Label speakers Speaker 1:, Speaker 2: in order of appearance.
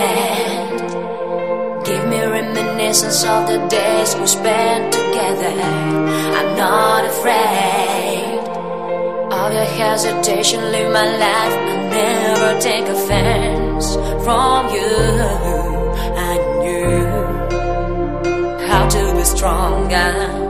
Speaker 1: hand. Give me reminiscence of the days we spent together. I'm not afraid of your hesitation. Live my life, I never take offense from you. I knew how to be stronger.